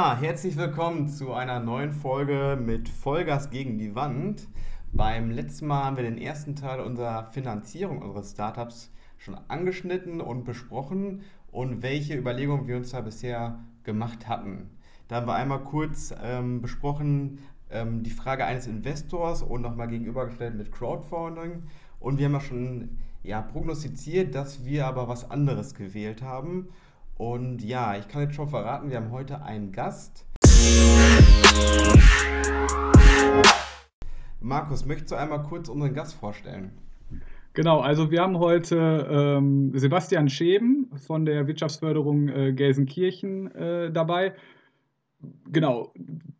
Herzlich willkommen zu einer neuen Folge mit Vollgas gegen die Wand. Beim letzten Mal haben wir den ersten Teil unserer Finanzierung unseres Startups schon angeschnitten und besprochen und welche Überlegungen wir uns da bisher gemacht hatten. Da haben wir einmal kurz ähm, besprochen ähm, die Frage eines Investors und nochmal gegenübergestellt mit Crowdfunding. Und wir haben ja schon ja, prognostiziert, dass wir aber was anderes gewählt haben. Und ja, ich kann jetzt schon verraten, wir haben heute einen Gast. Markus, möchtest du einmal kurz unseren Gast vorstellen? Genau, also wir haben heute ähm, Sebastian Scheben von der Wirtschaftsförderung äh, Gelsenkirchen äh, dabei. Genau,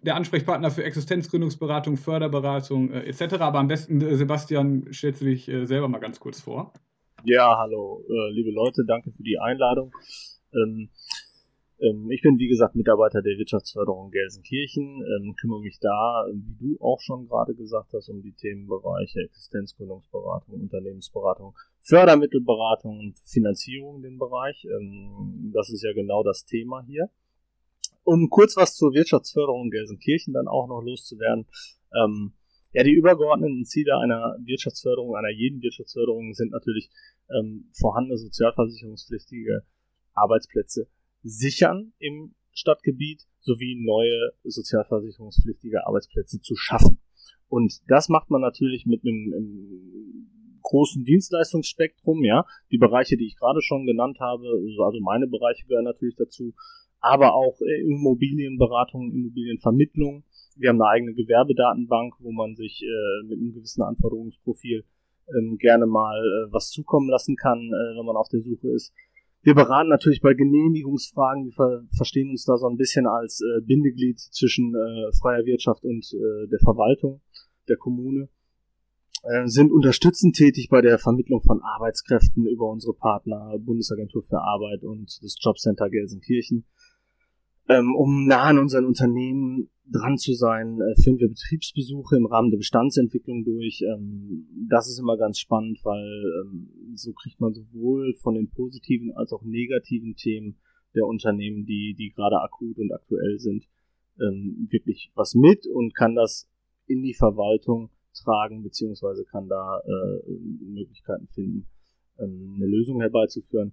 der Ansprechpartner für Existenzgründungsberatung, Förderberatung äh, etc. Aber am besten, äh, Sebastian, stellst du dich äh, selber mal ganz kurz vor. Ja, hallo, äh, liebe Leute, danke für die Einladung. Ähm, ähm, ich bin, wie gesagt, Mitarbeiter der Wirtschaftsförderung Gelsenkirchen, ähm, kümmere mich da, wie du auch schon gerade gesagt hast, um die Themenbereiche Existenzgründungsberatung, Unternehmensberatung, Fördermittelberatung und Finanzierung, den Bereich. Ähm, das ist ja genau das Thema hier. Um kurz was zur Wirtschaftsförderung Gelsenkirchen dann auch noch loszuwerden. Ähm, ja, die übergeordneten Ziele einer Wirtschaftsförderung, einer jeden Wirtschaftsförderung sind natürlich ähm, vorhandene sozialversicherungspflichtige Arbeitsplätze sichern im Stadtgebiet sowie neue sozialversicherungspflichtige Arbeitsplätze zu schaffen. Und das macht man natürlich mit einem, einem großen Dienstleistungsspektrum, ja. Die Bereiche, die ich gerade schon genannt habe, also meine Bereiche gehören natürlich dazu, aber auch äh, Immobilienberatung, Immobilienvermittlung. Wir haben eine eigene Gewerbedatenbank, wo man sich äh, mit einem gewissen Anforderungsprofil ähm, gerne mal äh, was zukommen lassen kann, äh, wenn man auf der Suche ist. Wir beraten natürlich bei Genehmigungsfragen, wir ver verstehen uns da so ein bisschen als äh, Bindeglied zwischen äh, freier Wirtschaft und äh, der Verwaltung der Kommune. Äh, sind unterstützend tätig bei der Vermittlung von Arbeitskräften über unsere Partner Bundesagentur für Arbeit und das Jobcenter Gelsenkirchen. Ähm, um nah an unseren Unternehmen dran zu sein, äh, führen wir Betriebsbesuche im Rahmen der Bestandsentwicklung durch. Ähm, das ist immer ganz spannend, weil ähm, so kriegt man sowohl von den positiven als auch negativen Themen der Unternehmen, die, die gerade akut und aktuell sind, ähm, wirklich was mit und kann das in die Verwaltung tragen, beziehungsweise kann da äh, Möglichkeiten finden, ähm, eine Lösung herbeizuführen.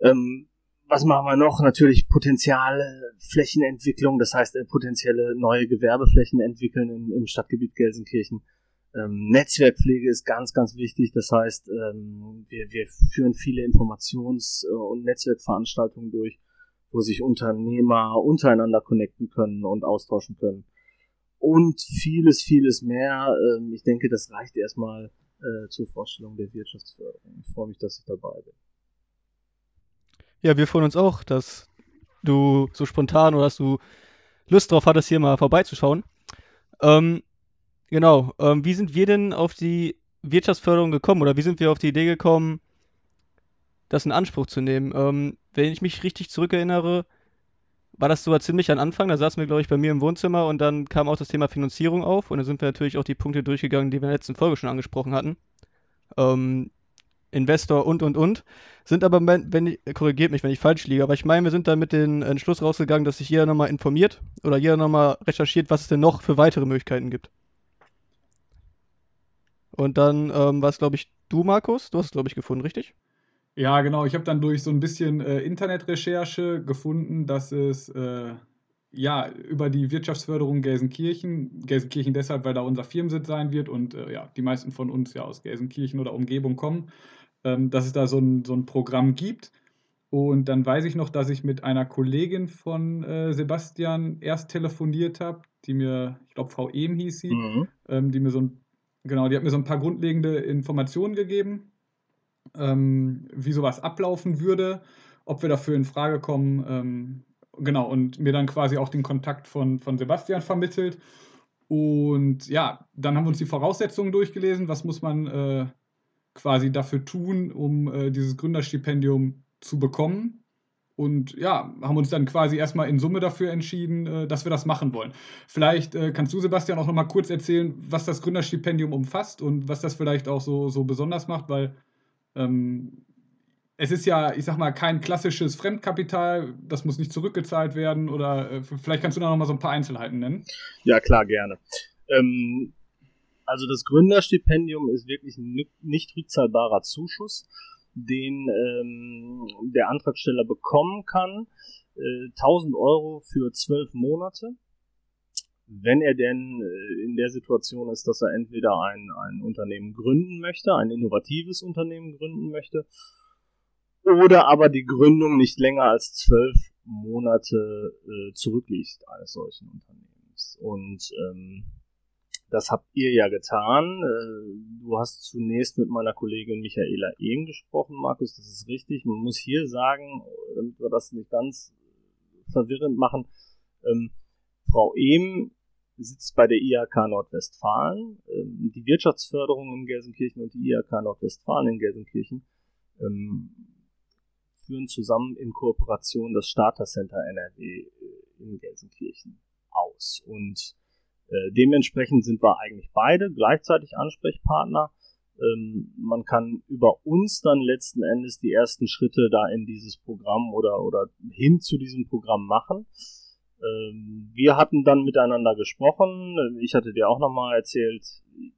Ähm, was machen wir noch? Natürlich potenziale Flächenentwicklung, das heißt äh, potenzielle neue Gewerbeflächen entwickeln im, im Stadtgebiet Gelsenkirchen. Ähm, Netzwerkpflege ist ganz, ganz wichtig. Das heißt, ähm, wir, wir führen viele Informations- äh, und Netzwerkveranstaltungen durch, wo sich Unternehmer untereinander connecten können und austauschen können. Und vieles, vieles mehr. Ähm, ich denke, das reicht erstmal äh, zur Vorstellung der Wirtschaftsförderung. Ich freue mich, dass ich dabei bin. Ja, wir freuen uns auch, dass du so spontan oder dass du Lust drauf hattest, hier mal vorbeizuschauen. Ähm, genau, ähm, wie sind wir denn auf die Wirtschaftsförderung gekommen oder wie sind wir auf die Idee gekommen, das in Anspruch zu nehmen? Ähm, wenn ich mich richtig zurückerinnere, war das sogar ziemlich am Anfang. Da saßen wir, glaube ich, bei mir im Wohnzimmer und dann kam auch das Thema Finanzierung auf und dann sind wir natürlich auch die Punkte durchgegangen, die wir in der letzten Folge schon angesprochen hatten. Ähm, Investor und und und. Sind aber, wenn ich, korrigiert mich, wenn ich falsch liege, aber ich meine, wir sind da mit dem Entschluss rausgegangen, dass sich jeder nochmal informiert oder jeder nochmal recherchiert, was es denn noch für weitere Möglichkeiten gibt. Und dann ähm, war es, glaube ich, du, Markus. Du hast es, glaube ich, gefunden, richtig? Ja, genau. Ich habe dann durch so ein bisschen äh, Internetrecherche gefunden, dass es äh, ja über die Wirtschaftsförderung Gelsenkirchen, Gelsenkirchen deshalb, weil da unser Firmensitz sein wird und äh, ja, die meisten von uns ja aus Gelsenkirchen oder Umgebung kommen, ähm, dass es da so ein, so ein Programm gibt. Und dann weiß ich noch, dass ich mit einer Kollegin von äh, Sebastian erst telefoniert habe, die mir, ich glaube, Frau Ehm hieß sie, mhm. ähm, die mir so ein, genau, die hat mir so ein paar grundlegende Informationen gegeben, ähm, wie sowas ablaufen würde, ob wir dafür in Frage kommen. Ähm, genau, und mir dann quasi auch den Kontakt von, von Sebastian vermittelt. Und ja, dann haben wir uns die Voraussetzungen durchgelesen. Was muss man äh, quasi dafür tun, um äh, dieses Gründerstipendium zu bekommen. Und ja, haben uns dann quasi erstmal in Summe dafür entschieden, äh, dass wir das machen wollen. Vielleicht äh, kannst du, Sebastian, auch nochmal kurz erzählen, was das Gründerstipendium umfasst und was das vielleicht auch so, so besonders macht, weil ähm, es ist ja, ich sag mal, kein klassisches Fremdkapital, das muss nicht zurückgezahlt werden oder äh, vielleicht kannst du da noch mal so ein paar Einzelheiten nennen. Ja, klar, gerne. Ähm, also das Gründerstipendium ist wirklich ein nicht rückzahlbarer Zuschuss, den ähm, der Antragsteller bekommen kann. Äh, 1000 Euro für zwölf Monate wenn er denn äh, in der Situation ist, dass er entweder ein, ein Unternehmen gründen möchte, ein innovatives Unternehmen gründen möchte, oder aber die Gründung nicht länger als zwölf Monate äh, zurückliegt eines solchen Unternehmens. Und ähm, das habt ihr ja getan. Äh, du hast zunächst mit meiner Kollegin Michaela Ehm gesprochen, Markus, das ist richtig. Man muss hier sagen, damit wir das nicht ganz verwirrend machen, ähm, Frau Ehm sitzt bei der IHK Nordwestfalen. Ähm, die Wirtschaftsförderung in Gelsenkirchen und die IHK Nordwestfalen in Gelsenkirchen ähm, führen zusammen in Kooperation das Starter Center NRW äh, in Gelsenkirchen aus. Und äh, dementsprechend sind wir eigentlich beide gleichzeitig Ansprechpartner. Ähm, man kann über uns dann letzten Endes die ersten Schritte da in dieses Programm oder, oder hin zu diesem Programm machen. Ähm, wir hatten dann miteinander gesprochen. Ich hatte dir auch nochmal erzählt,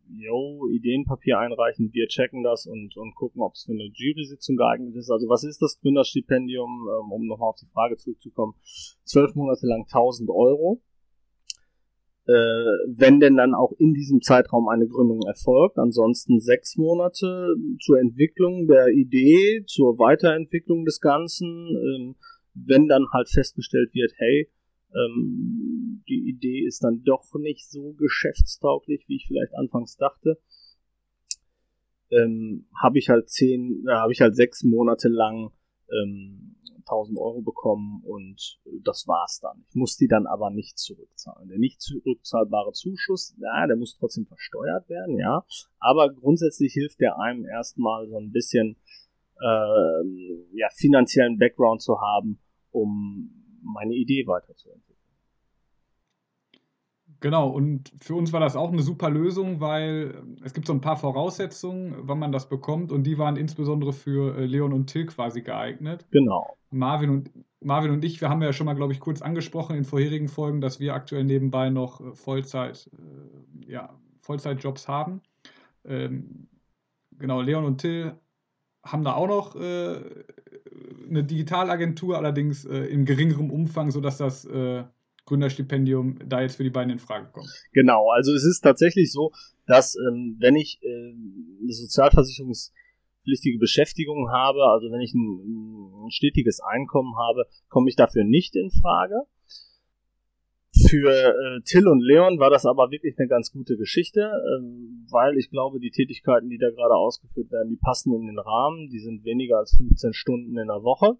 yo, Ideenpapier einreichen, wir checken das und, und gucken, ob es für eine Jury-Sitzung geeignet ist. Also was ist das Gründerstipendium, ähm, um nochmal auf die Frage zurückzukommen? Zwölf Monate lang 1000 Euro. Äh, wenn denn dann auch in diesem Zeitraum eine Gründung erfolgt. Ansonsten sechs Monate zur Entwicklung der Idee, zur Weiterentwicklung des Ganzen. Ähm, wenn dann halt festgestellt wird, hey, ähm, die Idee ist dann doch nicht so geschäftstauglich, wie ich vielleicht anfangs dachte. Ähm, habe ich halt zehn, äh, habe ich halt sechs Monate lang ähm, 1000 Euro bekommen und das war's dann. Ich muss die dann aber nicht zurückzahlen. Der nicht zurückzahlbare Zuschuss, ja, der muss trotzdem versteuert werden, ja. Aber grundsätzlich hilft der einem erstmal so ein bisschen äh, ja, finanziellen Background zu haben, um meine Idee weiterzuentwickeln. Genau, und für uns war das auch eine super Lösung, weil es gibt so ein paar Voraussetzungen, wann man das bekommt, und die waren insbesondere für äh, Leon und Till quasi geeignet. Genau. Marvin und, Marvin und ich, wir haben ja schon mal, glaube ich, kurz angesprochen in vorherigen Folgen, dass wir aktuell nebenbei noch äh, Vollzeit, äh, ja, Vollzeitjobs haben. Ähm, genau, Leon und Till haben da auch noch eine Digitalagentur, allerdings in geringerem Umfang, sodass das Gründerstipendium da jetzt für die beiden in Frage kommt. Genau, also es ist tatsächlich so, dass ähm, wenn ich äh, eine sozialversicherungspflichtige Beschäftigung habe, also wenn ich ein, ein stetiges Einkommen habe, komme ich dafür nicht in Frage. Für äh, Till und Leon war das aber wirklich eine ganz gute Geschichte, ähm, weil ich glaube, die Tätigkeiten, die da gerade ausgeführt werden, die passen in den Rahmen, die sind weniger als 15 Stunden in der Woche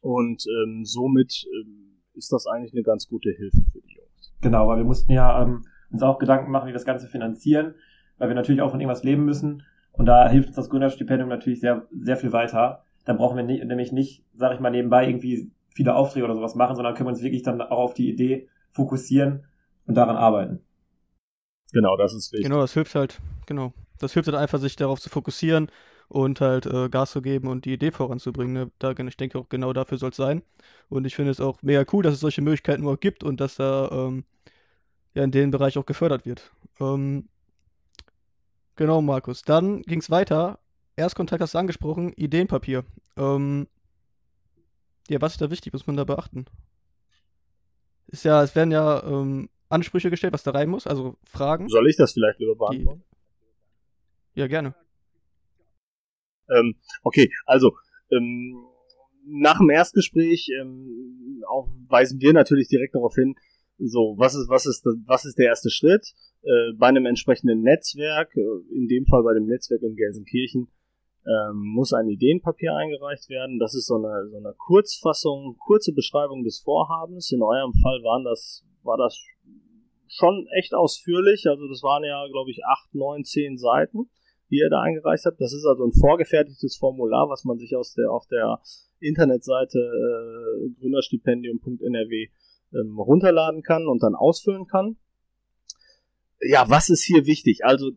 und ähm, somit ähm, ist das eigentlich eine ganz gute Hilfe für die Jungs. Genau, weil wir mussten ja ähm, uns auch Gedanken machen, wie wir das Ganze finanzieren, weil wir natürlich auch von irgendwas leben müssen und da hilft uns das Gründerstipendium natürlich sehr, sehr viel weiter. Da brauchen wir nicht, nämlich nicht, sage ich mal, nebenbei irgendwie viele Aufträge oder sowas machen, sondern können wir uns wirklich dann auch auf die Idee fokussieren und daran arbeiten. Genau, das ist wichtig. Genau, das hilft halt, genau. Das hilft halt einfach, sich darauf zu fokussieren und halt äh, Gas zu geben und die Idee voranzubringen. Ne? Da, ich denke auch genau dafür soll es sein. Und ich finde es auch mega cool, dass es solche Möglichkeiten überhaupt gibt und dass da ähm, ja in dem Bereich auch gefördert wird. Ähm, genau, Markus. Dann ging es weiter. Erstkontakt hast du angesprochen, Ideenpapier. Ähm, ja, was ist da wichtig? Muss man da beachten? Ist ja, es werden ja ähm, Ansprüche gestellt, was da rein muss, also Fragen. Soll ich das vielleicht lieber beantworten? Die, ja, gerne. Ähm, okay, also ähm, nach dem Erstgespräch ähm, weisen wir natürlich direkt darauf hin, so was ist was ist was ist der erste Schritt äh, bei einem entsprechenden Netzwerk, äh, in dem Fall bei dem Netzwerk in Gelsenkirchen ähm, muss ein Ideenpapier eingereicht werden. Das ist so eine, so eine Kurzfassung, kurze Beschreibung des Vorhabens. In eurem Fall waren das, war das schon echt ausführlich. Also das waren ja, glaube ich, acht, neun, zehn Seiten die ihr da eingereicht habt. Das ist also ein vorgefertigtes Formular, was man sich aus der, auf der Internetseite äh, gründerstipendium.nrw ähm, runterladen kann und dann ausfüllen kann. Ja, was ist hier wichtig? Also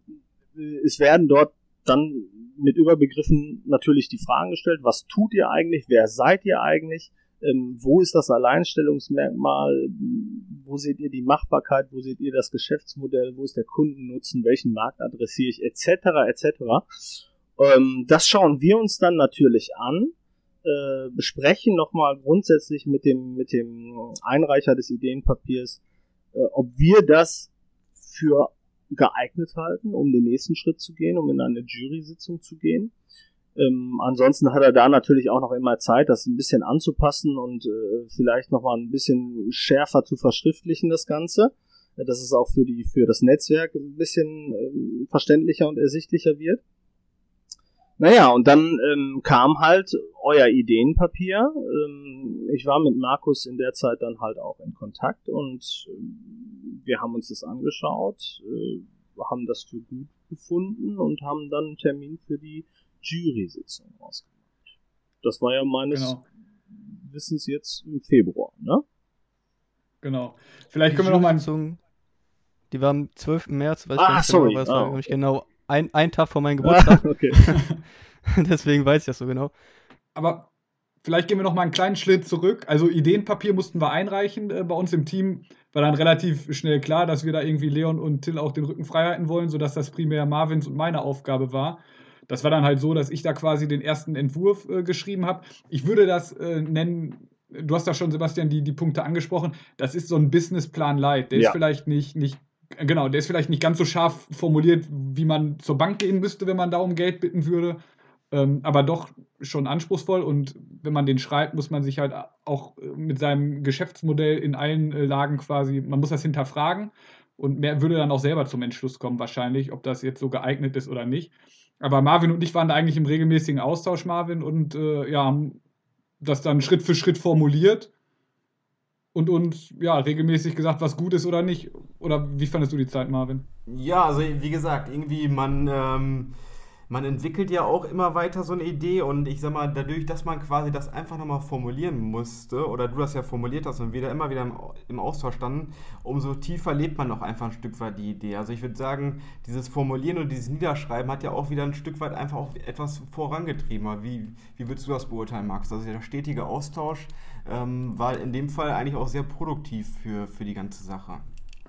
es werden dort dann mit Überbegriffen natürlich die Fragen gestellt, was tut ihr eigentlich, wer seid ihr eigentlich, ähm, wo ist das Alleinstellungsmerkmal, wo seht ihr die Machbarkeit, wo seht ihr das Geschäftsmodell, wo ist der Kundennutzen, welchen Markt adressiere ich, etc. etc. Ähm, das schauen wir uns dann natürlich an, äh, besprechen nochmal grundsätzlich mit dem, mit dem Einreicher des Ideenpapiers, äh, ob wir das für geeignet halten, um den nächsten Schritt zu gehen, um in eine Jury-Sitzung zu gehen. Ähm, ansonsten hat er da natürlich auch noch immer Zeit, das ein bisschen anzupassen und äh, vielleicht noch mal ein bisschen schärfer zu verschriftlichen, das Ganze. Dass es auch für die für das Netzwerk ein bisschen äh, verständlicher und ersichtlicher wird. Naja, und dann ähm, kam halt euer Ideenpapier. Ähm, ich war mit Markus in der Zeit dann halt auch in Kontakt und äh, wir haben uns das angeschaut, äh, haben das für gut gefunden und haben dann einen Termin für die Jury-Sitzung ausgemacht. Das war ja meines genau. Wissens jetzt im Februar, ne? Genau. Vielleicht können wir noch mal. Die war am 12. März, weiß ah, ich sorry. Genau, was war oh. genau ein, ein Tag vor meinem Geburtstag. Ah, okay. Deswegen weiß ich das so genau. Aber vielleicht gehen wir noch mal einen kleinen Schritt zurück. Also Ideenpapier mussten wir einreichen äh, bei uns im Team. War dann relativ schnell klar, dass wir da irgendwie Leon und Till auch den Rücken frei halten wollen, sodass das primär Marvins und meine Aufgabe war. Das war dann halt so, dass ich da quasi den ersten Entwurf äh, geschrieben habe. Ich würde das äh, nennen, du hast da schon, Sebastian, die, die Punkte angesprochen. Das ist so ein Businessplan Light. Der ja. ist vielleicht nicht, nicht, genau, der ist vielleicht nicht ganz so scharf formuliert, wie man zur Bank gehen müsste, wenn man da um Geld bitten würde. Ähm, aber doch schon anspruchsvoll und wenn man den schreibt, muss man sich halt auch mit seinem Geschäftsmodell in allen äh, Lagen quasi, man muss das hinterfragen und mehr würde dann auch selber zum Entschluss kommen wahrscheinlich, ob das jetzt so geeignet ist oder nicht. Aber Marvin und ich waren da eigentlich im regelmäßigen Austausch, Marvin, und äh, ja, haben das dann Schritt für Schritt formuliert und uns ja regelmäßig gesagt, was gut ist oder nicht. Oder wie fandest du die Zeit, Marvin? Ja, also wie gesagt, irgendwie man. Ähm man entwickelt ja auch immer weiter so eine Idee und ich sag mal, dadurch, dass man quasi das einfach nochmal formulieren musste, oder du das ja formuliert hast und wieder immer wieder im, im Austausch standen, umso tiefer lebt man auch einfach ein Stück weit die Idee. Also ich würde sagen, dieses Formulieren und dieses Niederschreiben hat ja auch wieder ein Stück weit einfach auch etwas vorangetrieben. Wie, wie würdest du das beurteilen, Max? Also der stetige Austausch ähm, war in dem Fall eigentlich auch sehr produktiv für, für die ganze Sache.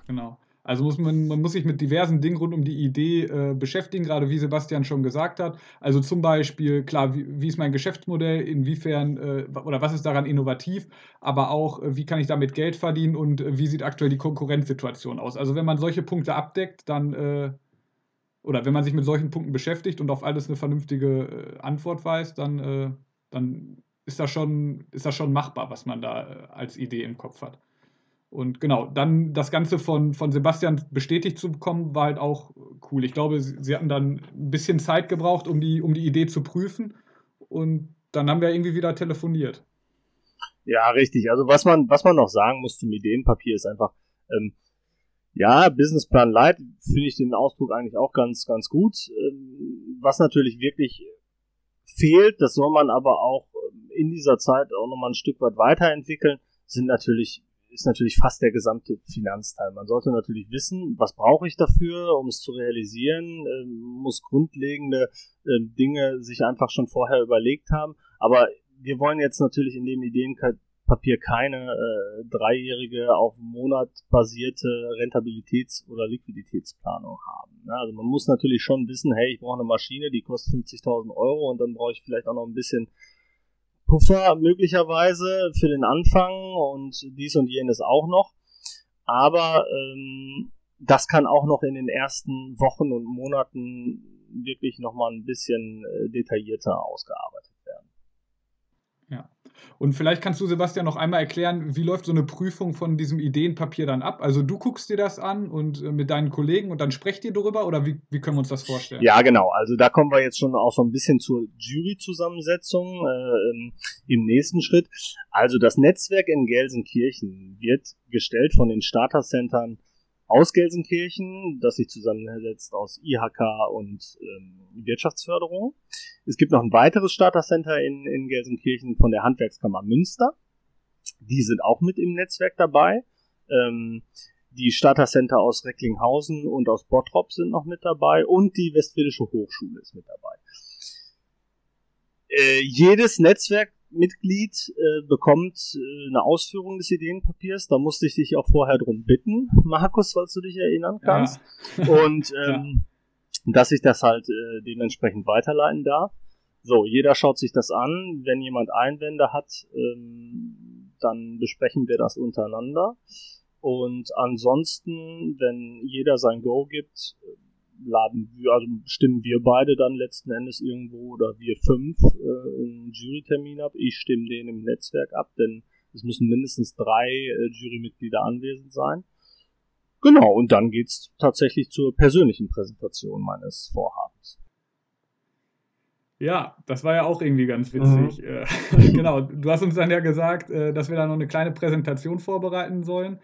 Genau. Also muss man, man muss sich mit diversen Dingen rund um die Idee äh, beschäftigen, gerade wie Sebastian schon gesagt hat. Also zum Beispiel, klar, wie, wie ist mein Geschäftsmodell, inwiefern äh, oder was ist daran innovativ, aber auch, äh, wie kann ich damit Geld verdienen und äh, wie sieht aktuell die Konkurrenzsituation aus. Also wenn man solche Punkte abdeckt, dann äh, oder wenn man sich mit solchen Punkten beschäftigt und auf alles eine vernünftige äh, Antwort weiß, dann, dann ist, das schon, ist das schon machbar, was man da als Idee im Kopf hat. Und genau, dann das Ganze von, von Sebastian bestätigt zu bekommen, war halt auch cool. Ich glaube, sie, sie hatten dann ein bisschen Zeit gebraucht, um die, um die Idee zu prüfen. Und dann haben wir irgendwie wieder telefoniert. Ja, richtig. Also was man, was man noch sagen muss zum Ideenpapier ist einfach, ähm, ja, Businessplan Light finde ich den Ausdruck eigentlich auch ganz, ganz gut. Ähm, was natürlich wirklich fehlt, das soll man aber auch ähm, in dieser Zeit auch nochmal ein Stück weit weiterentwickeln, sind natürlich ist natürlich fast der gesamte Finanzteil. Man sollte natürlich wissen, was brauche ich dafür, um es zu realisieren, ähm, muss grundlegende äh, Dinge sich einfach schon vorher überlegt haben. Aber wir wollen jetzt natürlich in dem Ideenpapier keine äh, dreijährige auf Monat basierte Rentabilitäts- oder Liquiditätsplanung haben. Ne? Also man muss natürlich schon wissen, hey, ich brauche eine Maschine, die kostet 50.000 Euro und dann brauche ich vielleicht auch noch ein bisschen Puffer möglicherweise für den Anfang und dies und jenes auch noch. Aber ähm, das kann auch noch in den ersten Wochen und Monaten wirklich nochmal ein bisschen äh, detaillierter ausgearbeitet werden. Ja. Und vielleicht kannst du, Sebastian, noch einmal erklären, wie läuft so eine Prüfung von diesem Ideenpapier dann ab? Also du guckst dir das an und äh, mit deinen Kollegen und dann sprecht ihr darüber oder wie, wie können wir uns das vorstellen? Ja, genau. Also da kommen wir jetzt schon auch so ein bisschen zur Jury-Zusammensetzung äh, im nächsten Schritt. Also das Netzwerk in Gelsenkirchen wird gestellt von den Starter-Centern aus Gelsenkirchen, das sich zusammensetzt aus IHK und ähm, Wirtschaftsförderung. Es gibt noch ein weiteres Starter-Center in, in Gelsenkirchen von der Handwerkskammer Münster. Die sind auch mit im Netzwerk dabei. Ähm, die Starter Center aus Recklinghausen und aus Bottrop sind noch mit dabei und die Westfälische Hochschule ist mit dabei. Äh, jedes Netzwerkmitglied äh, bekommt äh, eine Ausführung des Ideenpapiers. Da musste ich dich auch vorher drum bitten, Markus, falls du dich erinnern kannst. Ja. Und ähm, ja. dass ich das halt äh, dementsprechend weiterleiten darf. So, jeder schaut sich das an. Wenn jemand Einwände hat, ähm, dann besprechen wir das untereinander. Und ansonsten, wenn jeder sein Go gibt, laden wir, also stimmen wir beide dann letzten Endes irgendwo oder wir fünf äh, einen Jurytermin ab. Ich stimme den im Netzwerk ab, denn es müssen mindestens drei äh, Jurymitglieder anwesend sein. Genau, und dann geht's tatsächlich zur persönlichen Präsentation meines Vorhabens. Ja, das war ja auch irgendwie ganz witzig. Mhm. Äh, genau, du hast uns dann ja gesagt, äh, dass wir da noch eine kleine Präsentation vorbereiten sollen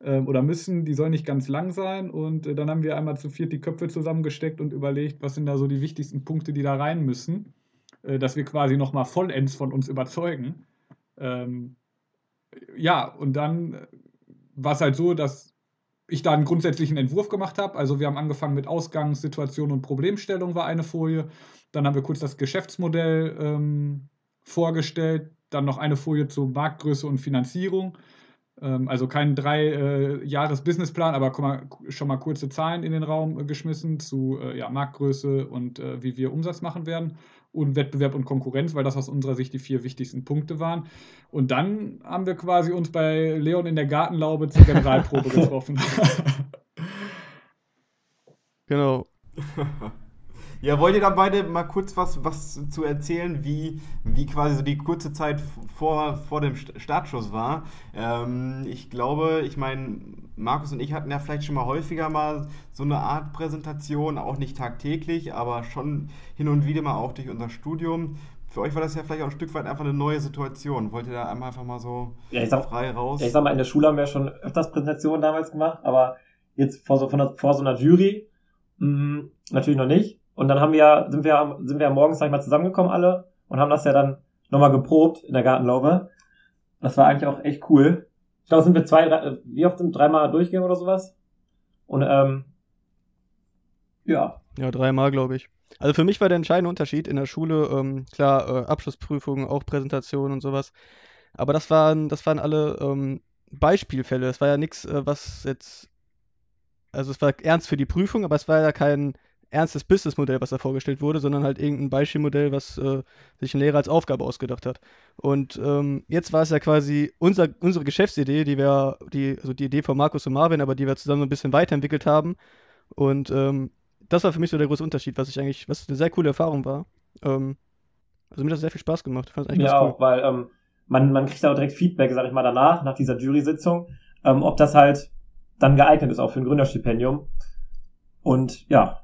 oder müssen. Die soll nicht ganz lang sein. Und äh, dann haben wir einmal zu viert die Köpfe zusammengesteckt und überlegt, was sind da so die wichtigsten Punkte, die da rein müssen, äh, dass wir quasi nochmal vollends von uns überzeugen. Ähm, ja, und dann äh, war es halt so, dass ich da einen grundsätzlichen Entwurf gemacht habe. Also wir haben angefangen mit Ausgangssituation und Problemstellung war eine Folie. Dann haben wir kurz das Geschäftsmodell ähm, vorgestellt. Dann noch eine Folie zur Marktgröße und Finanzierung. Ähm, also kein drei äh, Jahres Businessplan, aber mal, schon mal kurze Zahlen in den Raum äh, geschmissen zu äh, ja, Marktgröße und wie wir Umsatz machen werden und Wettbewerb und Konkurrenz, weil das aus unserer Sicht die vier wichtigsten Punkte waren. Und dann haben wir quasi uns bei Leon in der Gartenlaube zur Generalprobe getroffen. genau. Ja, wollt ihr dann beide mal kurz was, was zu erzählen, wie, wie quasi so die kurze Zeit vor, vor dem Startschuss war? Ähm, ich glaube, ich meine, Markus und ich hatten ja vielleicht schon mal häufiger mal so eine Art Präsentation, auch nicht tagtäglich, aber schon hin und wieder mal auch durch unser Studium. Für euch war das ja vielleicht auch ein Stück weit einfach eine neue Situation. Wollt ihr da einmal einfach mal so ja, sag, frei raus? Ja, ich sag mal, in der Schule haben wir schon öfters Präsentationen damals gemacht, aber jetzt vor so, vor so einer Jury mh, mm, natürlich noch nicht. Und dann haben wir, sind wir, sind wir morgens, sag ich mal, zusammengekommen alle und haben das ja dann nochmal geprobt in der Gartenlaube. Das war eigentlich auch echt cool. Ich glaube, sind wir zwei, drei, wie oft sind dreimal durchgegangen oder sowas? Und ähm, ja. Ja, dreimal, glaube ich. Also für mich war der entscheidende Unterschied in der Schule, ähm, klar, äh, Abschlussprüfungen, auch Präsentationen und sowas. Aber das waren, das waren alle ähm, Beispielfälle. Es war ja nichts, äh, was jetzt. Also es war ernst für die Prüfung, aber es war ja kein ernstes Businessmodell, was da vorgestellt wurde, sondern halt irgendein Beispielmodell, was äh, sich ein Lehrer als Aufgabe ausgedacht hat. Und ähm, jetzt war es ja quasi unser, unsere Geschäftsidee, die wir, die, also die Idee von Markus und Marvin, aber die wir zusammen ein bisschen weiterentwickelt haben. Und ähm, das war für mich so der große Unterschied, was ich eigentlich, was eine sehr coole Erfahrung war. Ähm, also mir hat das sehr viel Spaß gemacht. Ja, cool. auch, weil ähm, man, man kriegt auch direkt Feedback, sag ich mal, danach, nach dieser Jury-Sitzung, ähm, ob das halt dann geeignet ist, auch für ein Gründerstipendium. Und ja,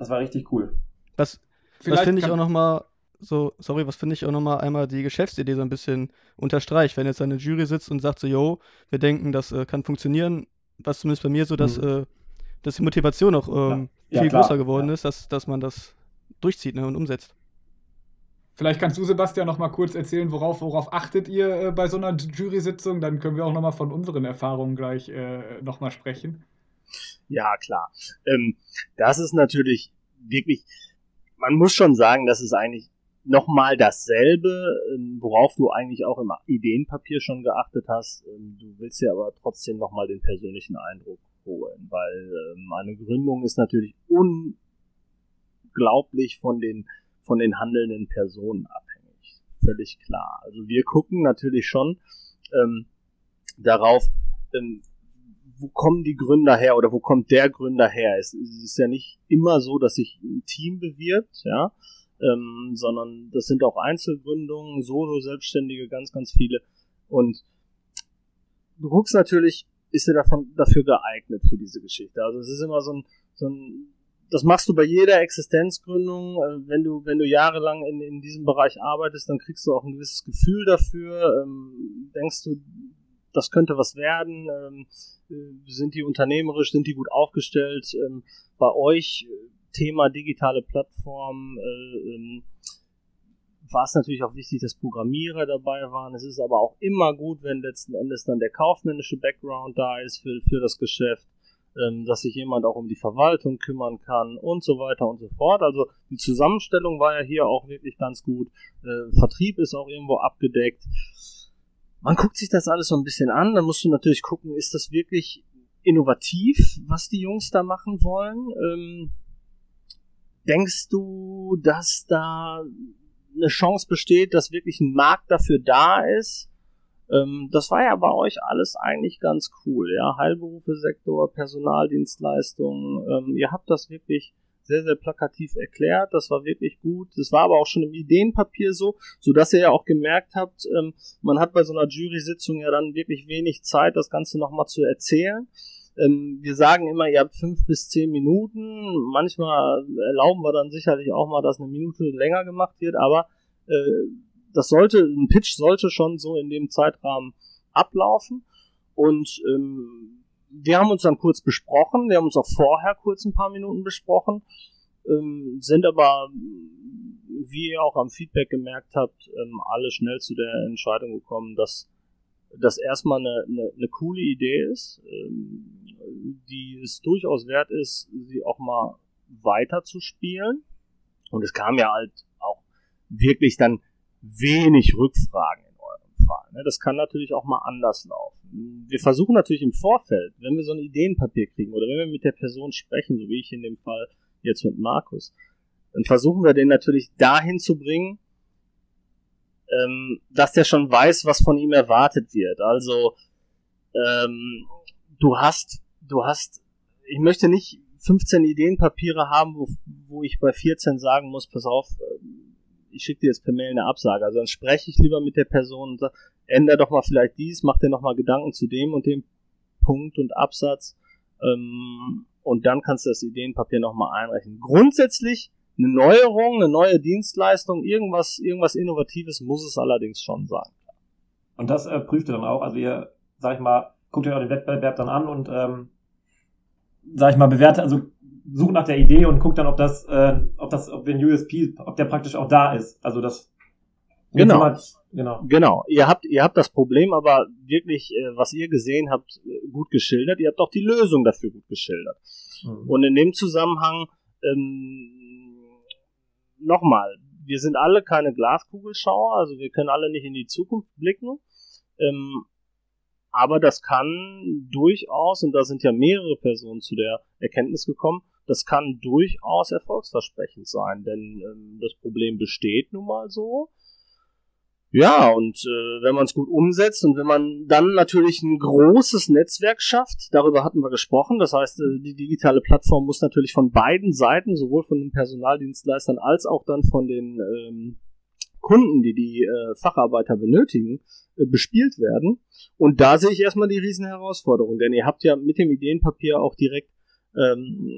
das war richtig cool. Was, was finde ich auch nochmal so, sorry, was finde ich auch nochmal einmal die Geschäftsidee so ein bisschen unterstreicht. Wenn jetzt eine Jury sitzt und sagt so, yo, wir denken, das äh, kann funktionieren, was zumindest bei mir so, dass, mhm. äh, dass die Motivation auch ähm, ja. viel ja, größer geworden ja. ist, dass, dass man das durchzieht ne, und umsetzt. Vielleicht kannst du, Sebastian, noch mal kurz erzählen, worauf, worauf achtet ihr äh, bei so einer Jury-Sitzung? Dann können wir auch noch mal von unseren Erfahrungen gleich äh, noch mal sprechen. Ja, klar. Ähm, das ist natürlich wirklich, man muss schon sagen, das ist eigentlich nochmal dasselbe, ähm, worauf du eigentlich auch im Ideenpapier schon geachtet hast. Ähm, du willst ja aber trotzdem nochmal den persönlichen Eindruck holen, weil ähm, eine Gründung ist natürlich unglaublich von den, von den handelnden Personen abhängig. Völlig klar. Also wir gucken natürlich schon ähm, darauf, ähm, wo kommen die Gründer her oder wo kommt der Gründer her? Es, es ist ja nicht immer so, dass sich ein Team bewirbt, ja, ähm, sondern das sind auch Einzelgründungen, Solo-Selbstständige, ganz, ganz viele. Und du guckst natürlich, ist er davon, dafür geeignet für diese Geschichte. Also es ist immer so ein, so ein das machst du bei jeder Existenzgründung. Äh, wenn du, wenn du jahrelang in, in diesem Bereich arbeitest, dann kriegst du auch ein gewisses Gefühl dafür. Ähm, denkst du, das könnte was werden? Ähm, äh, sind die unternehmerisch, sind die gut aufgestellt? Ähm, bei euch äh, Thema digitale Plattform, äh, ähm, war es natürlich auch wichtig, dass Programmierer dabei waren. Es ist aber auch immer gut, wenn letzten Endes dann der kaufmännische Background da ist für, für das Geschäft, ähm, dass sich jemand auch um die Verwaltung kümmern kann und so weiter und so fort. Also die Zusammenstellung war ja hier auch wirklich ganz gut. Äh, Vertrieb ist auch irgendwo abgedeckt. Man guckt sich das alles so ein bisschen an, dann musst du natürlich gucken, ist das wirklich innovativ, was die Jungs da machen wollen? Ähm, denkst du, dass da eine Chance besteht, dass wirklich ein Markt dafür da ist? Ähm, das war ja bei euch alles eigentlich ganz cool, ja. Heilberufesektor, Personaldienstleistungen, ähm, ihr habt das wirklich sehr, sehr plakativ erklärt. Das war wirklich gut. Das war aber auch schon im Ideenpapier so, so dass ihr ja auch gemerkt habt, ähm, man hat bei so einer Jury-Sitzung ja dann wirklich wenig Zeit, das Ganze nochmal zu erzählen. Ähm, wir sagen immer, ihr habt fünf bis zehn Minuten. Manchmal erlauben wir dann sicherlich auch mal, dass eine Minute länger gemacht wird, aber äh, das sollte, ein Pitch sollte schon so in dem Zeitrahmen ablaufen. Und ähm, wir haben uns dann kurz besprochen, wir haben uns auch vorher kurz ein paar Minuten besprochen, ähm, sind aber, wie ihr auch am Feedback gemerkt habt, ähm, alle schnell zu der Entscheidung gekommen, dass das erstmal eine, eine, eine coole Idee ist, ähm, die es durchaus wert ist, sie auch mal weiter zu spielen. Und es kam ja halt auch wirklich dann wenig Rückfragen Fall. Ne? Das kann natürlich auch mal anders laufen. Wir versuchen natürlich im Vorfeld, wenn wir so ein Ideenpapier kriegen oder wenn wir mit der Person sprechen, so wie ich in dem Fall jetzt mit Markus, dann versuchen wir den natürlich dahin zu bringen, ähm, dass der schon weiß, was von ihm erwartet wird. Also ähm, du hast, du hast, ich möchte nicht 15 Ideenpapiere haben, wo, wo ich bei 14 sagen muss, pass auf, ähm, ich schicke dir jetzt per Mail eine Absage. Also dann spreche ich lieber mit der Person und sage, ändere doch mal vielleicht dies, mach dir noch mal Gedanken zu dem und dem Punkt und Absatz. Ähm, und dann kannst du das Ideenpapier noch mal einreichen. Grundsätzlich eine Neuerung, eine neue Dienstleistung, irgendwas, irgendwas Innovatives muss es allerdings schon sein. Und das äh, prüft ihr dann auch. Also ihr, sag ich mal, guckt ihr auch den Wettbewerb dann an und ähm, sag ich mal, bewertet, also sucht nach der Idee und guckt dann, ob das, äh, ob das, ob den USP, ob der praktisch auch da ist. Also das Genau. Jemand, genau. Genau. Ihr habt, ihr habt das Problem aber wirklich, äh, was ihr gesehen habt, äh, gut geschildert. Ihr habt auch die Lösung dafür gut geschildert. Mhm. Und in dem Zusammenhang ähm, nochmal, wir sind alle keine Glaskugelschauer, also wir können alle nicht in die Zukunft blicken. Ähm, aber das kann durchaus, und da sind ja mehrere Personen zu der Erkenntnis gekommen, das kann durchaus erfolgsversprechend sein, denn ähm, das Problem besteht nun mal so. Ja, und äh, wenn man es gut umsetzt und wenn man dann natürlich ein großes Netzwerk schafft, darüber hatten wir gesprochen, das heißt, äh, die digitale Plattform muss natürlich von beiden Seiten, sowohl von den Personaldienstleistern als auch dann von den ähm, Kunden, die die äh, Facharbeiter benötigen, äh, bespielt werden. Und da sehe ich erstmal die riesen Herausforderung, denn ihr habt ja mit dem Ideenpapier auch direkt ähm,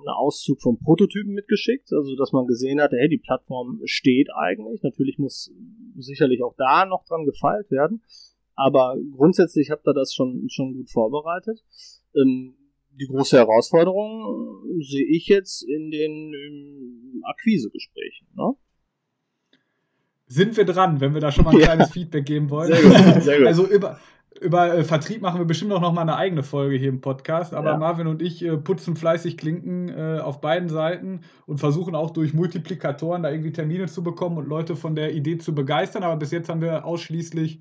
einen Auszug vom Prototypen mitgeschickt, also dass man gesehen hat, hey, die Plattform steht eigentlich. Natürlich muss sicherlich auch da noch dran gefeilt werden, aber grundsätzlich habt ihr das schon, schon gut vorbereitet. Ähm, die große Herausforderung sehe ich jetzt in den Akquisegesprächen. Ne? Sind wir dran, wenn wir da schon mal ein kleines ja. Feedback geben wollen? Sehr gut, sehr gut. Also über, über äh, Vertrieb machen wir bestimmt auch noch mal eine eigene Folge hier im Podcast. Aber ja. Marvin und ich äh, putzen fleißig Klinken äh, auf beiden Seiten und versuchen auch durch Multiplikatoren da irgendwie Termine zu bekommen und Leute von der Idee zu begeistern. Aber bis jetzt haben wir ausschließlich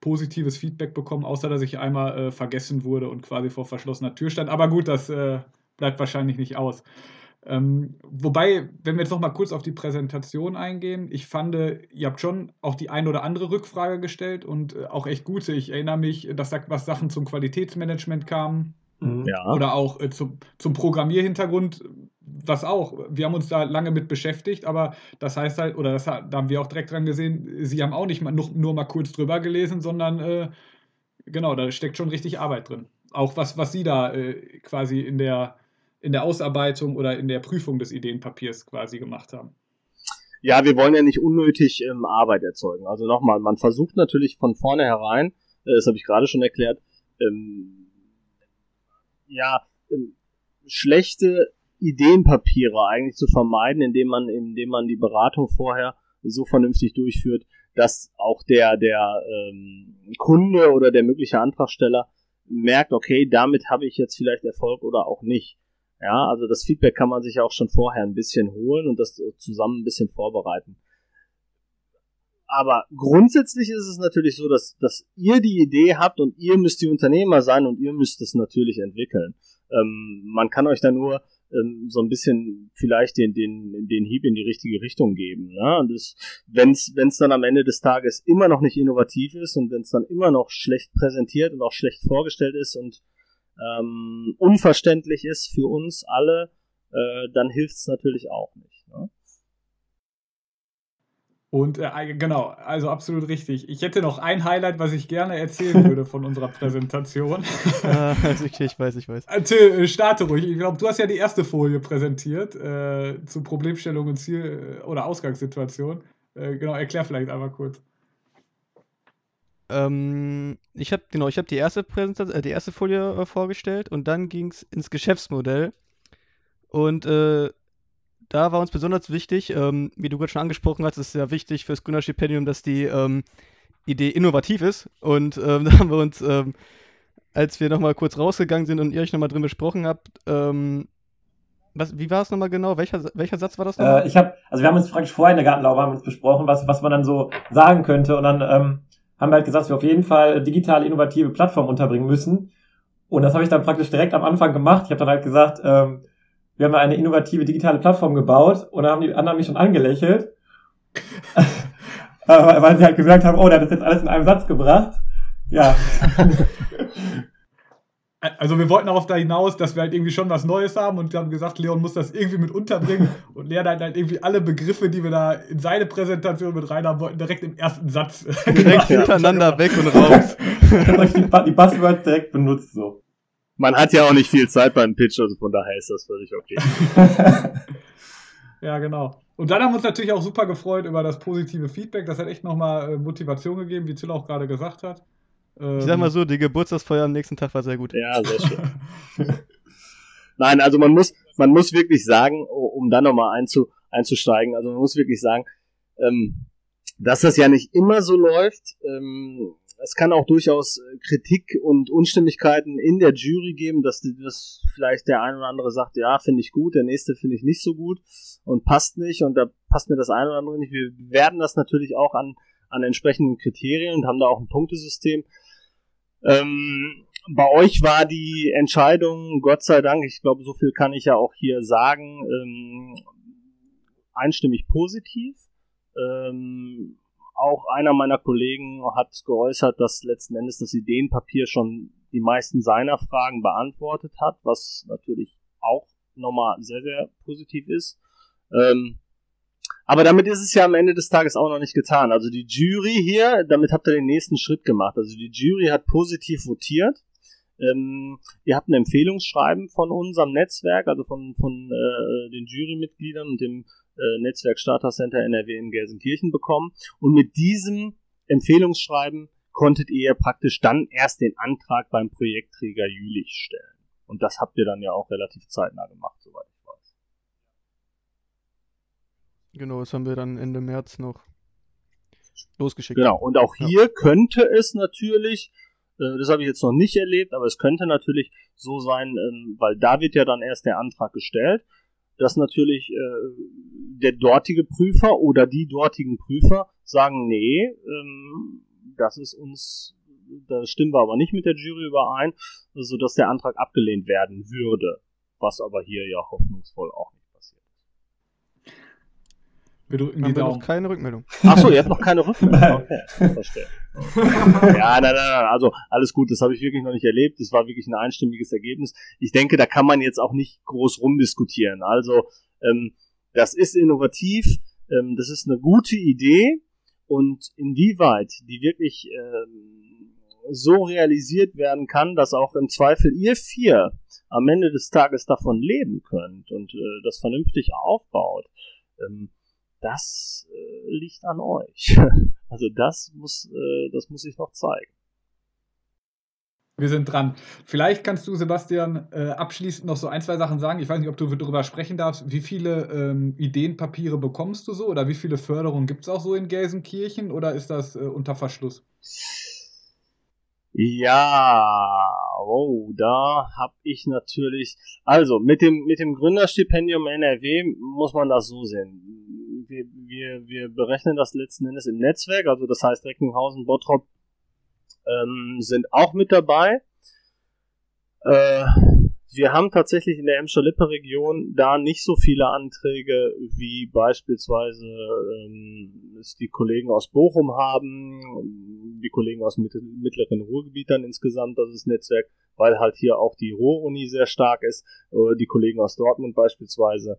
positives Feedback bekommen, außer dass ich einmal äh, vergessen wurde und quasi vor verschlossener Tür stand. Aber gut, das äh, bleibt wahrscheinlich nicht aus. Ähm, wobei, wenn wir jetzt noch mal kurz auf die Präsentation eingehen, ich fand, ihr habt schon auch die ein oder andere Rückfrage gestellt und äh, auch echt gute. Ich erinnere mich, dass da was Sachen zum Qualitätsmanagement kamen. Mhm. Ja. Oder auch äh, zum, zum Programmierhintergrund, was auch. Wir haben uns da lange mit beschäftigt, aber das heißt halt, oder das, da haben wir auch direkt dran gesehen, Sie haben auch nicht mal, nur, nur mal kurz drüber gelesen, sondern äh, genau, da steckt schon richtig Arbeit drin. Auch was, was Sie da äh, quasi in der in der Ausarbeitung oder in der Prüfung des Ideenpapiers quasi gemacht haben. Ja, wir wollen ja nicht unnötig ähm, Arbeit erzeugen. Also nochmal, man versucht natürlich von vornherein, äh, das habe ich gerade schon erklärt, ähm, ja, ähm, schlechte Ideenpapiere eigentlich zu vermeiden, indem man, indem man die Beratung vorher so vernünftig durchführt, dass auch der, der ähm, Kunde oder der mögliche Antragsteller merkt, okay, damit habe ich jetzt vielleicht Erfolg oder auch nicht. Ja, also das Feedback kann man sich auch schon vorher ein bisschen holen und das zusammen ein bisschen vorbereiten. Aber grundsätzlich ist es natürlich so, dass, dass ihr die Idee habt und ihr müsst die Unternehmer sein und ihr müsst es natürlich entwickeln. Ähm, man kann euch da nur ähm, so ein bisschen vielleicht den, den, den Hieb in die richtige Richtung geben. Ne? Und wenn es dann am Ende des Tages immer noch nicht innovativ ist und wenn es dann immer noch schlecht präsentiert und auch schlecht vorgestellt ist und ähm, unverständlich ist für uns alle, äh, dann hilft es natürlich auch nicht. Ne? Und äh, genau, also absolut richtig. Ich hätte noch ein Highlight, was ich gerne erzählen würde von unserer Präsentation. Ah, also okay, ich weiß, ich weiß. Äh, Till, äh, starte ruhig. Ich glaube, du hast ja die erste Folie präsentiert äh, zu Problemstellung und Ziel- oder Ausgangssituation. Äh, genau, erklär vielleicht einmal kurz. Ähm, ich habe genau, ich habe die erste Präsentation, äh, die erste Folie vorgestellt und dann ging es ins Geschäftsmodell. Und da war uns besonders wichtig, ähm, wie du gerade schon angesprochen hast, ist ja wichtig fürs Gründerstipendium, dass die ähm, Idee innovativ ist. Und ähm, da haben wir uns, ähm, als wir nochmal kurz rausgegangen sind und ihr euch nochmal drin besprochen habt, ähm, was, wie war es nochmal genau? Welcher, welcher Satz war das nochmal? Äh, ich habe, also wir haben uns praktisch vorher in der Gartenlaube haben uns besprochen, was, was man dann so sagen könnte. Und dann ähm, haben wir halt gesagt, dass wir auf jeden Fall digitale, innovative Plattformen unterbringen müssen. Und das habe ich dann praktisch direkt am Anfang gemacht. Ich habe dann halt gesagt, ähm, wir haben eine innovative digitale Plattform gebaut und dann haben die anderen mich schon angelächelt. weil sie halt gesagt haben, oh, der hat das jetzt alles in einem Satz gebracht. Ja. Also wir wollten auch auf da hinaus, dass wir halt irgendwie schon was Neues haben und haben gesagt, Leon muss das irgendwie mit unterbringen und Leon hat halt irgendwie alle Begriffe, die wir da in seine Präsentation mit rein haben wollten, direkt im ersten Satz. Direkt hintereinander weg und raus. Die, die Buzzwords direkt benutzt so man hat ja auch nicht viel Zeit beim Pitch, also von daher ist das völlig okay. ja, genau. Und dann haben wir uns natürlich auch super gefreut über das positive Feedback. Das hat echt nochmal äh, Motivation gegeben, wie Till auch gerade gesagt hat. Ich sag mal ähm, so, die Geburtstagsfeier am nächsten Tag war sehr gut. Ja, sehr schön. Nein, also man muss, man muss wirklich sagen, um dann nochmal einzu, einzusteigen, also man muss wirklich sagen, ähm, dass das ja nicht immer so läuft. Ähm, es kann auch durchaus äh, Kritik und Unstimmigkeiten in der Jury geben, dass das vielleicht der ein oder andere sagt, ja, finde ich gut, der nächste finde ich nicht so gut und passt nicht und da passt mir das eine oder andere nicht. Wir werden das natürlich auch an, an entsprechenden Kriterien und haben da auch ein Punktesystem. Ähm, bei euch war die Entscheidung, Gott sei Dank, ich glaube, so viel kann ich ja auch hier sagen, ähm, einstimmig positiv. Ähm, auch einer meiner Kollegen hat geäußert, dass letzten Endes das Ideenpapier schon die meisten seiner Fragen beantwortet hat, was natürlich auch nochmal sehr, sehr positiv ist. Ähm, aber damit ist es ja am Ende des Tages auch noch nicht getan. Also die Jury hier, damit habt ihr den nächsten Schritt gemacht. Also die Jury hat positiv votiert. Ähm, ihr habt ein Empfehlungsschreiben von unserem Netzwerk, also von, von äh, den Jurymitgliedern und dem äh, Netzwerk Starter Center NRW in Gelsenkirchen bekommen. Und mit diesem Empfehlungsschreiben konntet ihr praktisch dann erst den Antrag beim Projektträger Jülich stellen. Und das habt ihr dann ja auch relativ zeitnah gemacht, soweit. Genau, das haben wir dann Ende März noch losgeschickt. Genau, und auch hier ja. könnte es natürlich, äh, das habe ich jetzt noch nicht erlebt, aber es könnte natürlich so sein, ähm, weil da wird ja dann erst der Antrag gestellt dass natürlich äh, der dortige Prüfer oder die dortigen Prüfer sagen, nee, ähm, das ist uns, da stimmen wir aber nicht mit der Jury überein, sodass der Antrag abgelehnt werden würde, was aber hier ja hoffnungsvoll auch nicht wir drücken Haben die Daumen. noch keine Rückmeldung. Achso, ihr habt noch keine Rückmeldung. Okay, verstehe. Ja, nein, nein, nein, also alles gut, das habe ich wirklich noch nicht erlebt. Das war wirklich ein einstimmiges Ergebnis. Ich denke, da kann man jetzt auch nicht groß rumdiskutieren. Also, ähm, das ist innovativ, ähm, das ist eine gute Idee und inwieweit die wirklich ähm, so realisiert werden kann, dass auch im Zweifel ihr vier am Ende des Tages davon leben könnt und äh, das vernünftig aufbaut. Ähm, das äh, liegt an euch. also das muss, äh, das muss ich noch zeigen. Wir sind dran. Vielleicht kannst du, Sebastian, äh, abschließend noch so ein, zwei Sachen sagen. Ich weiß nicht, ob du darüber sprechen darfst. Wie viele ähm, Ideenpapiere bekommst du so oder wie viele Förderungen gibt es auch so in Gelsenkirchen oder ist das äh, unter Verschluss? Ja, oh, da habe ich natürlich, also mit dem mit dem Gründerstipendium NRW muss man das so sehen. Wir, wir, wir berechnen das letzten Endes im Netzwerk, also das heißt Recklinghausen, Bottrop, ähm, sind auch mit dabei. Äh, wir haben tatsächlich in der Emscher-Lippe-Region da nicht so viele Anträge wie beispielsweise ähm, es die Kollegen aus Bochum haben, die Kollegen aus mittleren Ruhrgebiet dann insgesamt, das ist Netzwerk, weil halt hier auch die Ruhr-Uni sehr stark ist, äh, die Kollegen aus Dortmund beispielsweise.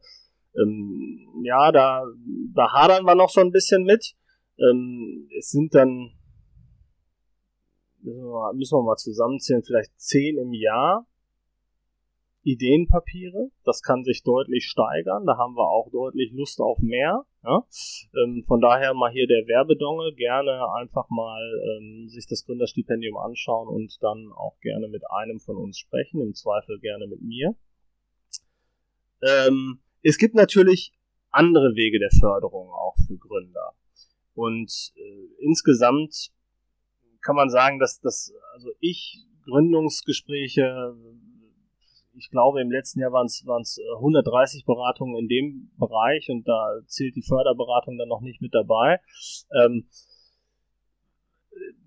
Ähm, ja, da, da hadern wir noch so ein bisschen mit. Ähm, es sind dann müssen wir, mal zusammenzählen, vielleicht zehn im Jahr Ideenpapiere. Das kann sich deutlich steigern. Da haben wir auch deutlich Lust auf mehr. Ja? Ähm, von daher mal hier der Werbedongel. Gerne einfach mal ähm, sich das Gründerstipendium anschauen und dann auch gerne mit einem von uns sprechen. Im Zweifel gerne mit mir. Ähm, es gibt natürlich andere Wege der Förderung auch für Gründer. Und äh, insgesamt kann man sagen, dass das, also ich Gründungsgespräche, ich glaube im letzten Jahr waren es 130 Beratungen in dem Bereich und da zählt die Förderberatung dann noch nicht mit dabei. Ähm,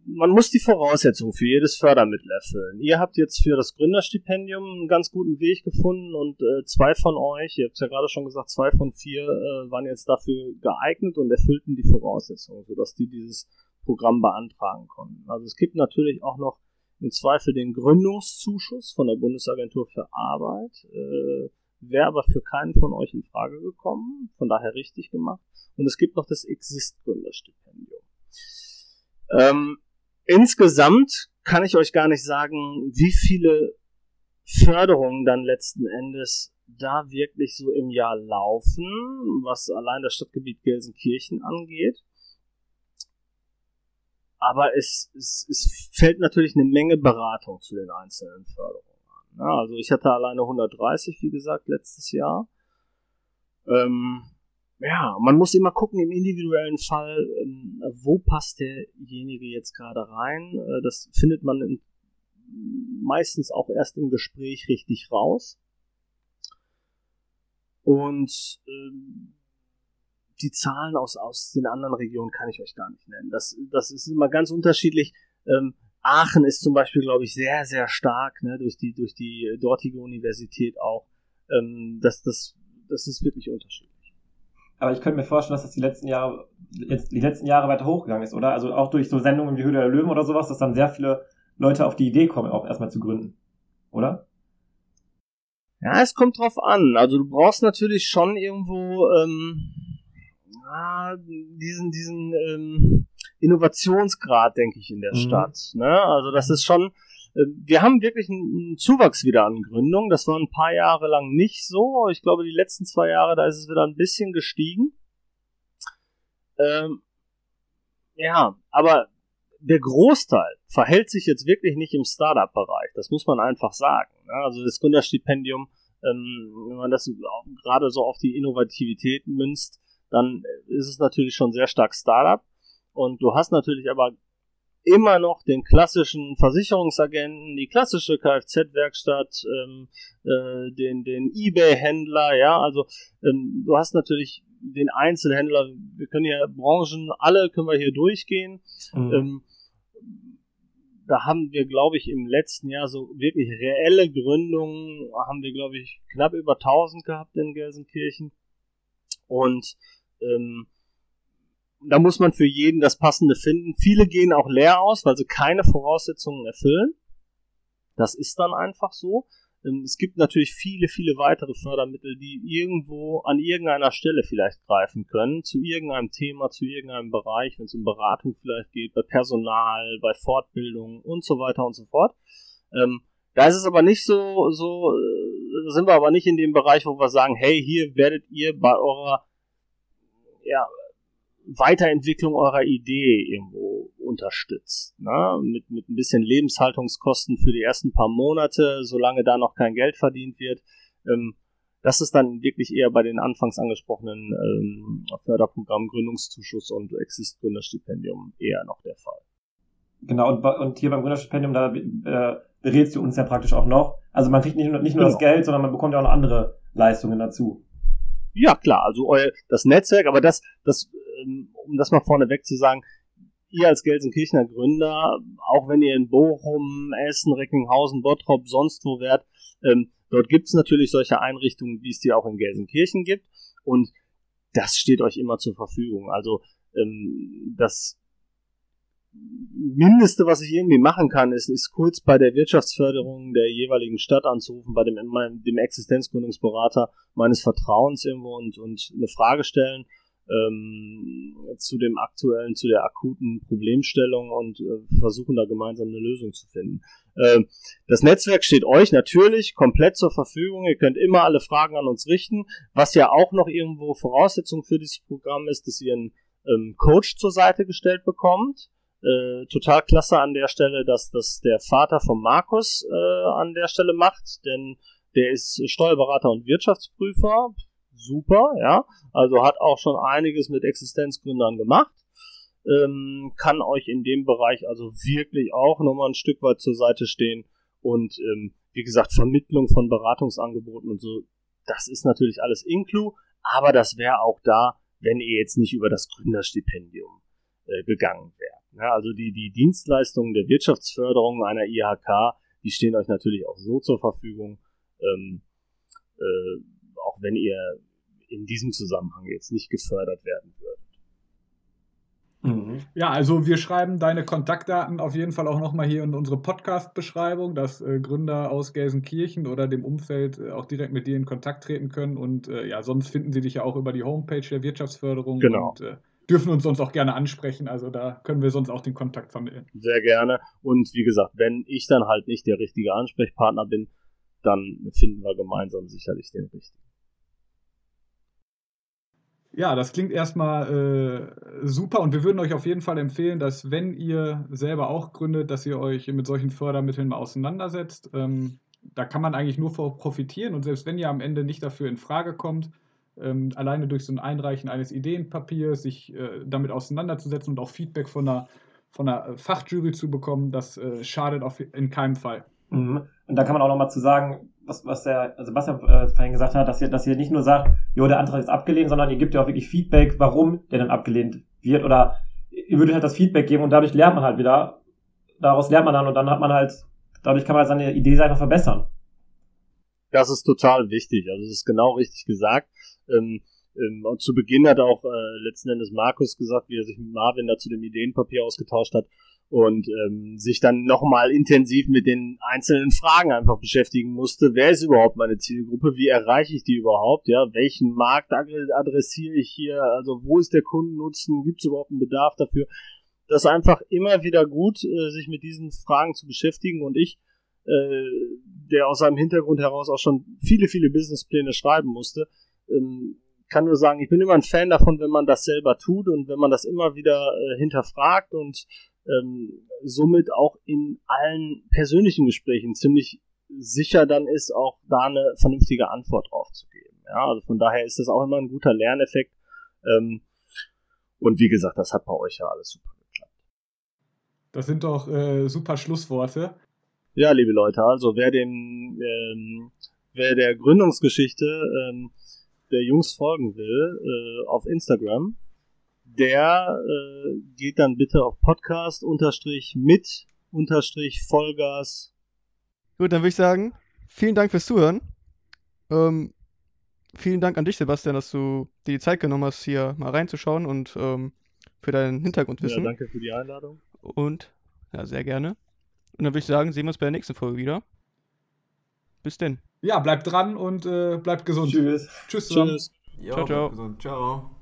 man muss die Voraussetzungen für jedes Fördermittel erfüllen. Ihr habt jetzt für das Gründerstipendium einen ganz guten Weg gefunden und äh, zwei von euch, ihr habt ja gerade schon gesagt, zwei von vier äh, waren jetzt dafür geeignet und erfüllten die Voraussetzungen, sodass die dieses Programm beantragen konnten. Also es gibt natürlich auch noch im Zweifel den Gründungszuschuss von der Bundesagentur für Arbeit. Äh, Wäre aber für keinen von euch in Frage gekommen, von daher richtig gemacht. Und es gibt noch das Exist-Gründerstipendium. Ähm, insgesamt kann ich euch gar nicht sagen, wie viele Förderungen dann letzten Endes da wirklich so im Jahr laufen, was allein das Stadtgebiet Gelsenkirchen angeht aber es, es, es fällt natürlich eine Menge Beratung zu den einzelnen Förderungen an. Ja, also ich hatte alleine 130, wie gesagt, letztes Jahr. Ähm, ja, man muss immer gucken im individuellen Fall, ähm, wo passt derjenige jetzt gerade rein. Äh, das findet man meistens auch erst im Gespräch richtig raus. Und ähm, die Zahlen aus, aus den anderen Regionen kann ich euch gar nicht nennen. Das, das ist immer ganz unterschiedlich. Ähm, Aachen ist zum Beispiel, glaube ich, sehr, sehr stark, ne, durch die, durch die dortige Universität auch. Das, das, das ist wirklich unterschiedlich. Aber ich könnte mir vorstellen, dass das die letzten Jahre, jetzt die letzten Jahre weiter hochgegangen ist, oder? Also auch durch so Sendungen wie Höhle der Löwen oder sowas, dass dann sehr viele Leute auf die Idee kommen, auch erstmal zu gründen. Oder? Ja, es kommt drauf an. Also du brauchst natürlich schon irgendwo, ähm, ah, diesen, diesen ähm, Innovationsgrad, denke ich, in der mhm. Stadt. Ne? Also das ist schon, wir haben wirklich einen Zuwachs wieder an Gründung. Das war ein paar Jahre lang nicht so. Ich glaube, die letzten zwei Jahre, da ist es wieder ein bisschen gestiegen. Ähm, ja, aber der Großteil verhält sich jetzt wirklich nicht im Startup-Bereich. Das muss man einfach sagen. Ne? Also das Gründerstipendium, ähm, wenn man das gerade so auf die Innovativität münzt, dann ist es natürlich schon sehr stark Startup. Und du hast natürlich aber immer noch den klassischen Versicherungsagenten, die klassische Kfz-Werkstatt, ähm, äh, den, den Ebay-Händler, ja, also ähm, du hast natürlich den Einzelhändler, wir können ja Branchen, alle können wir hier durchgehen. Mhm. Ähm, da haben wir, glaube ich, im letzten Jahr so wirklich reelle Gründungen, haben wir, glaube ich, knapp über 1000 gehabt in Gelsenkirchen. Und ähm, da muss man für jeden das Passende finden. Viele gehen auch leer aus, weil sie keine Voraussetzungen erfüllen. Das ist dann einfach so. Ähm, es gibt natürlich viele, viele weitere Fördermittel, die irgendwo an irgendeiner Stelle vielleicht greifen können, zu irgendeinem Thema, zu irgendeinem Bereich, wenn es um Beratung vielleicht geht, bei Personal, bei Fortbildung und so weiter und so fort. Ähm, da ist es aber nicht so, so äh, sind wir aber nicht in dem Bereich, wo wir sagen, hey, hier werdet ihr bei eurer ja, Weiterentwicklung eurer Idee irgendwo unterstützt. Ne? Mit, mit ein bisschen Lebenshaltungskosten für die ersten paar Monate, solange da noch kein Geld verdient wird. Ähm, das ist dann wirklich eher bei den anfangs angesprochenen ähm, Förderprogrammen Gründungszuschuss und Exist-Gründerstipendium eher noch der Fall. Genau, und, und hier beim Gründerstipendium, da äh, berätst du uns ja praktisch auch noch. Also man kriegt nicht nur, nicht nur genau. das Geld, sondern man bekommt ja auch noch andere Leistungen dazu. Ja, klar, also euer, das Netzwerk, aber das, das, um das mal vorneweg zu sagen, ihr als Gelsenkirchener Gründer, auch wenn ihr in Bochum, Essen, Recklinghausen, Bottrop, sonst wo wärt, ähm, dort gibt es natürlich solche Einrichtungen, wie es die auch in Gelsenkirchen gibt. Und das steht euch immer zur Verfügung. Also ähm, das Mindeste, was ich irgendwie machen kann, ist, ist kurz bei der Wirtschaftsförderung der jeweiligen Stadt anzurufen, bei dem, dem Existenzgründungsberater meines Vertrauens irgendwo und, und eine Frage stellen ähm, zu dem aktuellen, zu der akuten Problemstellung und äh, versuchen da gemeinsam eine Lösung zu finden. Äh, das Netzwerk steht euch natürlich komplett zur Verfügung. Ihr könnt immer alle Fragen an uns richten. Was ja auch noch irgendwo Voraussetzung für dieses Programm ist, dass ihr einen ähm, Coach zur Seite gestellt bekommt. Äh, total klasse an der Stelle, dass das der Vater von Markus äh, an der Stelle macht, denn der ist Steuerberater und Wirtschaftsprüfer super, ja. Also hat auch schon einiges mit Existenzgründern gemacht. Ähm, kann euch in dem Bereich also wirklich auch nochmal ein Stück weit zur Seite stehen. Und ähm, wie gesagt, Vermittlung von Beratungsangeboten und so, das ist natürlich alles Inclu, aber das wäre auch da, wenn ihr jetzt nicht über das Gründerstipendium äh, gegangen wärt. Ja, also die, die Dienstleistungen der Wirtschaftsförderung einer IHK, die stehen euch natürlich auch so zur Verfügung, ähm, äh, auch wenn ihr in diesem Zusammenhang jetzt nicht gefördert werden würdet. Mhm. Ja, also wir schreiben deine Kontaktdaten auf jeden Fall auch nochmal hier in unsere Podcast-Beschreibung, dass äh, Gründer aus Gelsenkirchen oder dem Umfeld äh, auch direkt mit dir in Kontakt treten können. Und äh, ja, sonst finden sie dich ja auch über die Homepage der Wirtschaftsförderung genau. und äh, dürfen uns sonst auch gerne ansprechen. Also da können wir sonst auch den Kontakt vermitteln. Sehr gerne. Und wie gesagt, wenn ich dann halt nicht der richtige Ansprechpartner bin, dann finden wir gemeinsam sicherlich den richtigen. Ja, das klingt erstmal äh, super und wir würden euch auf jeden Fall empfehlen, dass wenn ihr selber auch gründet, dass ihr euch mit solchen Fördermitteln mal auseinandersetzt. Ähm, da kann man eigentlich nur vor profitieren und selbst wenn ihr am Ende nicht dafür in Frage kommt, ähm, alleine durch so ein Einreichen eines Ideenpapiers sich äh, damit auseinanderzusetzen und auch Feedback von einer, von einer Fachjury zu bekommen, das äh, schadet auf, in keinem Fall. Mhm. Und da kann man auch nochmal zu sagen, was, was der Sebastian äh, vorhin gesagt hat, dass ihr, dass ihr nicht nur sagt, jo, der Antrag ist abgelehnt, sondern ihr gebt ja auch wirklich Feedback, warum der dann abgelehnt wird. Oder ihr würdet halt das Feedback geben und dadurch lernt man halt wieder. Daraus lernt man dann und dann hat man halt, dadurch kann man seine Idee einfach verbessern. Das ist total wichtig. Also, das ist genau richtig gesagt. Ähm, ähm, und zu Beginn hat auch äh, letzten Endes Markus gesagt, wie er sich mit Marvin da zu dem Ideenpapier ausgetauscht hat und ähm, sich dann nochmal intensiv mit den einzelnen Fragen einfach beschäftigen musste. Wer ist überhaupt meine Zielgruppe? Wie erreiche ich die überhaupt? Ja, welchen Markt adressiere ich hier? Also wo ist der Kundennutzen? Gibt es überhaupt einen Bedarf dafür? Das ist einfach immer wieder gut, äh, sich mit diesen Fragen zu beschäftigen und ich, äh, der aus seinem Hintergrund heraus auch schon viele, viele Businesspläne schreiben musste, ähm, kann nur sagen, ich bin immer ein Fan davon, wenn man das selber tut und wenn man das immer wieder äh, hinterfragt und ähm, somit auch in allen persönlichen Gesprächen ziemlich sicher dann ist, auch da eine vernünftige Antwort drauf zu geben. Ja, also von daher ist das auch immer ein guter Lerneffekt. Ähm, und wie gesagt, das hat bei euch ja alles super geklappt. Das sind doch äh, super Schlussworte. Ja, liebe Leute, also wer dem, ähm, wer der Gründungsgeschichte ähm, der Jungs folgen will, äh, auf Instagram, der äh, geht dann bitte auf Podcast unterstrich mit unterstrich Vollgas. Gut, dann würde ich sagen, vielen Dank fürs Zuhören. Ähm, vielen Dank an dich, Sebastian, dass du dir die Zeit genommen hast, hier mal reinzuschauen und ähm, für dein Hintergrundwissen. Ja, danke für die Einladung. Und ja, sehr gerne. Und dann würde ich sagen, sehen wir uns bei der nächsten Folge wieder. Bis denn. Ja, bleibt dran und äh, bleibt gesund. Tschüss. Tschüss zusammen. Tschüss. Jo, ciao, ciao. Ciao.